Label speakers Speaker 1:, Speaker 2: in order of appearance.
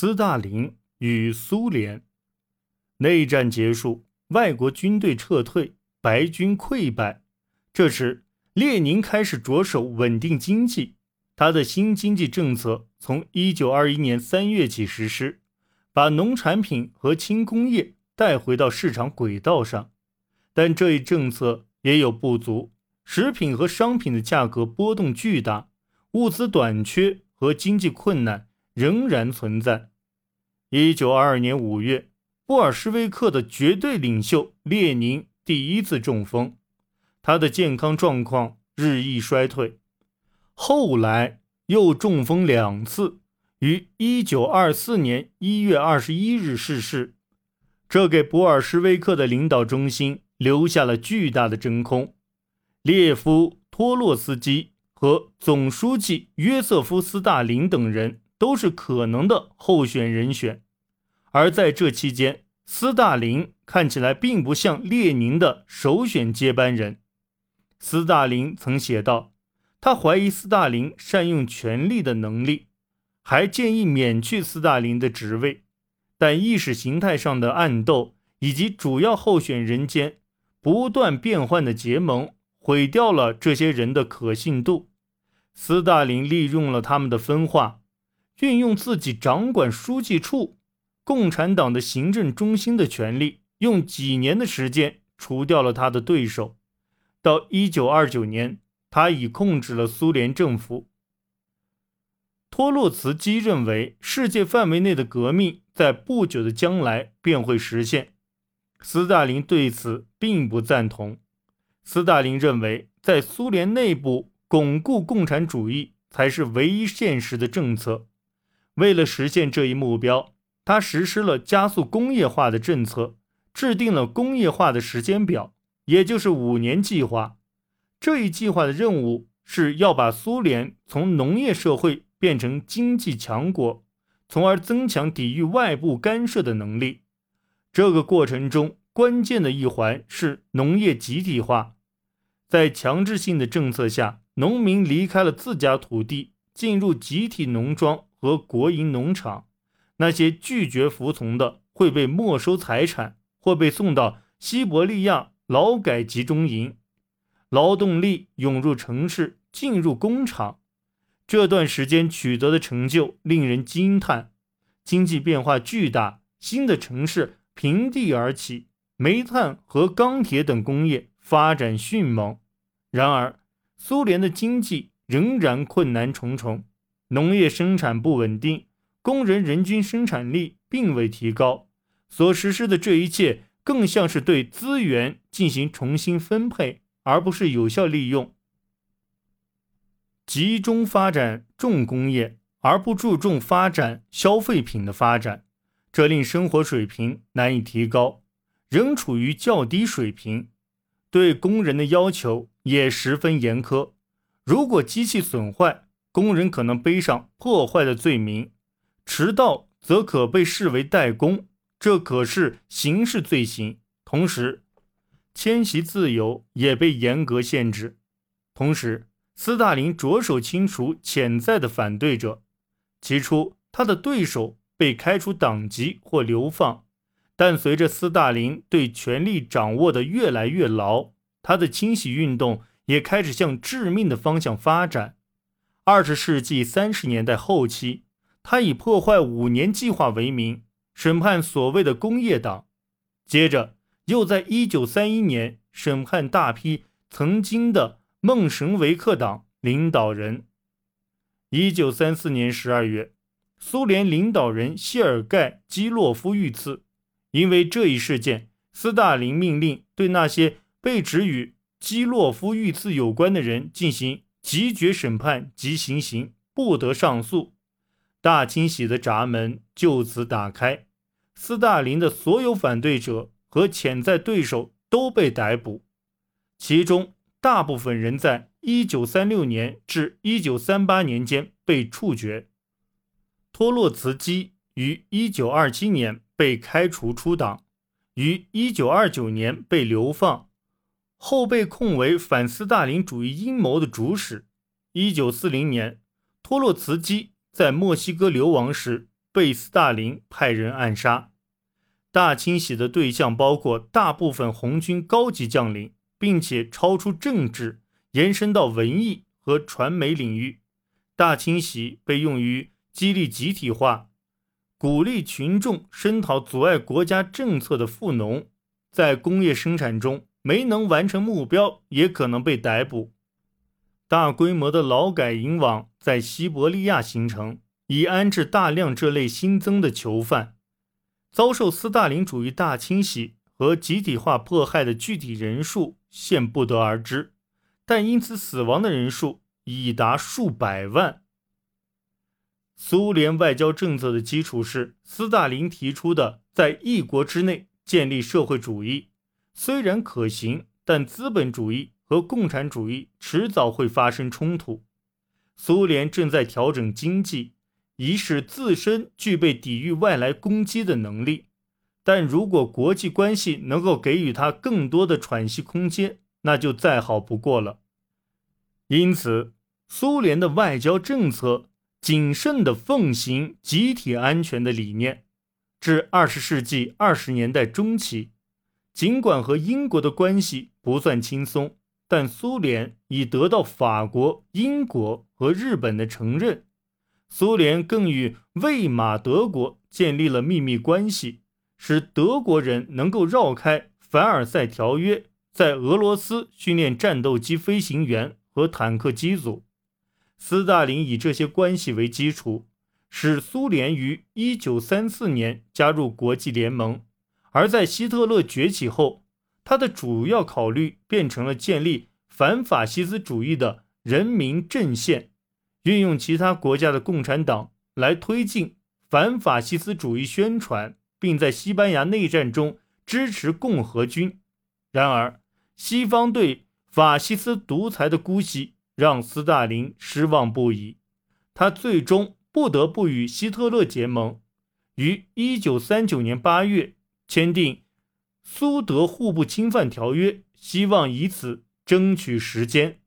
Speaker 1: 斯大林与苏联内战结束，外国军队撤退，白军溃败。这时，列宁开始着手稳定经济。他的新经济政策从1921年3月起实施，把农产品和轻工业带回到市场轨道上。但这一政策也有不足，食品和商品的价格波动巨大，物资短缺和经济困难。仍然存在。一九二二年五月，布尔什维克的绝对领袖列宁第一次中风，他的健康状况日益衰退。后来又中风两次，于一九二四年一月二十一日逝世。这给布尔什维克的领导中心留下了巨大的真空。列夫·托洛斯基和总书记约瑟夫·斯大林等人。都是可能的候选人选，而在这期间，斯大林看起来并不像列宁的首选接班人。斯大林曾写道，他怀疑斯大林善用权力的能力，还建议免去斯大林的职位。但意识形态上的暗斗以及主要候选人间不断变换的结盟，毁掉了这些人的可信度。斯大林利用了他们的分化。运用自己掌管书记处、共产党的行政中心的权力，用几年的时间除掉了他的对手。到一九二九年，他已控制了苏联政府。托洛茨基认为，世界范围内的革命在不久的将来便会实现。斯大林对此并不赞同。斯大林认为，在苏联内部巩固共产主义才是唯一现实的政策。为了实现这一目标，他实施了加速工业化的政策，制定了工业化的时间表，也就是五年计划。这一计划的任务是要把苏联从农业社会变成经济强国，从而增强抵御外部干涉的能力。这个过程中，关键的一环是农业集体化。在强制性的政策下，农民离开了自家土地，进入集体农庄。和国营农场，那些拒绝服从的会被没收财产，或被送到西伯利亚劳改集中营。劳动力涌入城市，进入工厂。这段时间取得的成就令人惊叹，经济变化巨大，新的城市平地而起，煤炭和钢铁等工业发展迅猛。然而，苏联的经济仍然困难重重。农业生产不稳定，工人人均生产力并未提高。所实施的这一切更像是对资源进行重新分配，而不是有效利用。集中发展重工业，而不注重发展消费品的发展，这令生活水平难以提高，仍处于较低水平。对工人的要求也十分严苛。如果机器损坏，工人可能背上破坏的罪名，迟到则可被视为怠工，这可是刑事罪行。同时，迁徙自由也被严格限制。同时，斯大林着手清除潜在的反对者。起初，他的对手被开除党籍或流放，但随着斯大林对权力掌握的越来越牢，他的清洗运动也开始向致命的方向发展。二十世纪三十年代后期，他以破坏五年计划为名审判所谓的工业党，接着又在一九三一年审判大批曾经的孟什维克党领导人。一九三四年十二月，苏联领导人谢尔盖基洛夫遇刺，因为这一事件，斯大林命令对那些被指与基洛夫遇刺有关的人进行。即决审判及行刑，不得上诉。大清洗的闸门就此打开，斯大林的所有反对者和潜在对手都被逮捕，其中大部分人在1936年至1938年间被处决。托洛茨基于1927年被开除出党，于1929年被流放。后被控为反斯大林主义阴谋的主使。一九四零年，托洛茨基在墨西哥流亡时，被斯大林派人暗杀。大清洗的对象包括大部分红军高级将领，并且超出政治，延伸到文艺和传媒领域。大清洗被用于激励集体化，鼓励群众声讨阻碍国家政策的富农，在工业生产中没能完成目标，也可能被逮捕。大规模的劳改营网在西伯利亚形成，以安置大量这类新增的囚犯。遭受斯大林主义大清洗和集体化迫害的具体人数现不得而知，但因此死亡的人数已达数百万。苏联外交政策的基础是斯大林提出的在一国之内建立社会主义，虽然可行，但资本主义。和共产主义迟早会发生冲突。苏联正在调整经济，以使自身具备抵御外来攻击的能力。但如果国际关系能够给予他更多的喘息空间，那就再好不过了。因此，苏联的外交政策谨慎地奉行集体安全的理念。至二十世纪二十年代中期，尽管和英国的关系不算轻松。但苏联已得到法国、英国和日本的承认，苏联更与魏玛德国建立了秘密关系，使德国人能够绕开凡尔赛条约，在俄罗斯训练战斗机飞行员和坦克机组。斯大林以这些关系为基础，使苏联于1934年加入国际联盟，而在希特勒崛起后。他的主要考虑变成了建立反法西斯主义的人民阵线，运用其他国家的共产党来推进反法西斯主义宣传，并在西班牙内战中支持共和军。然而，西方对法西斯独裁的姑息让斯大林失望不已，他最终不得不与希特勒结盟，于1939年8月签订。苏德互不侵犯条约，希望以此争取时间。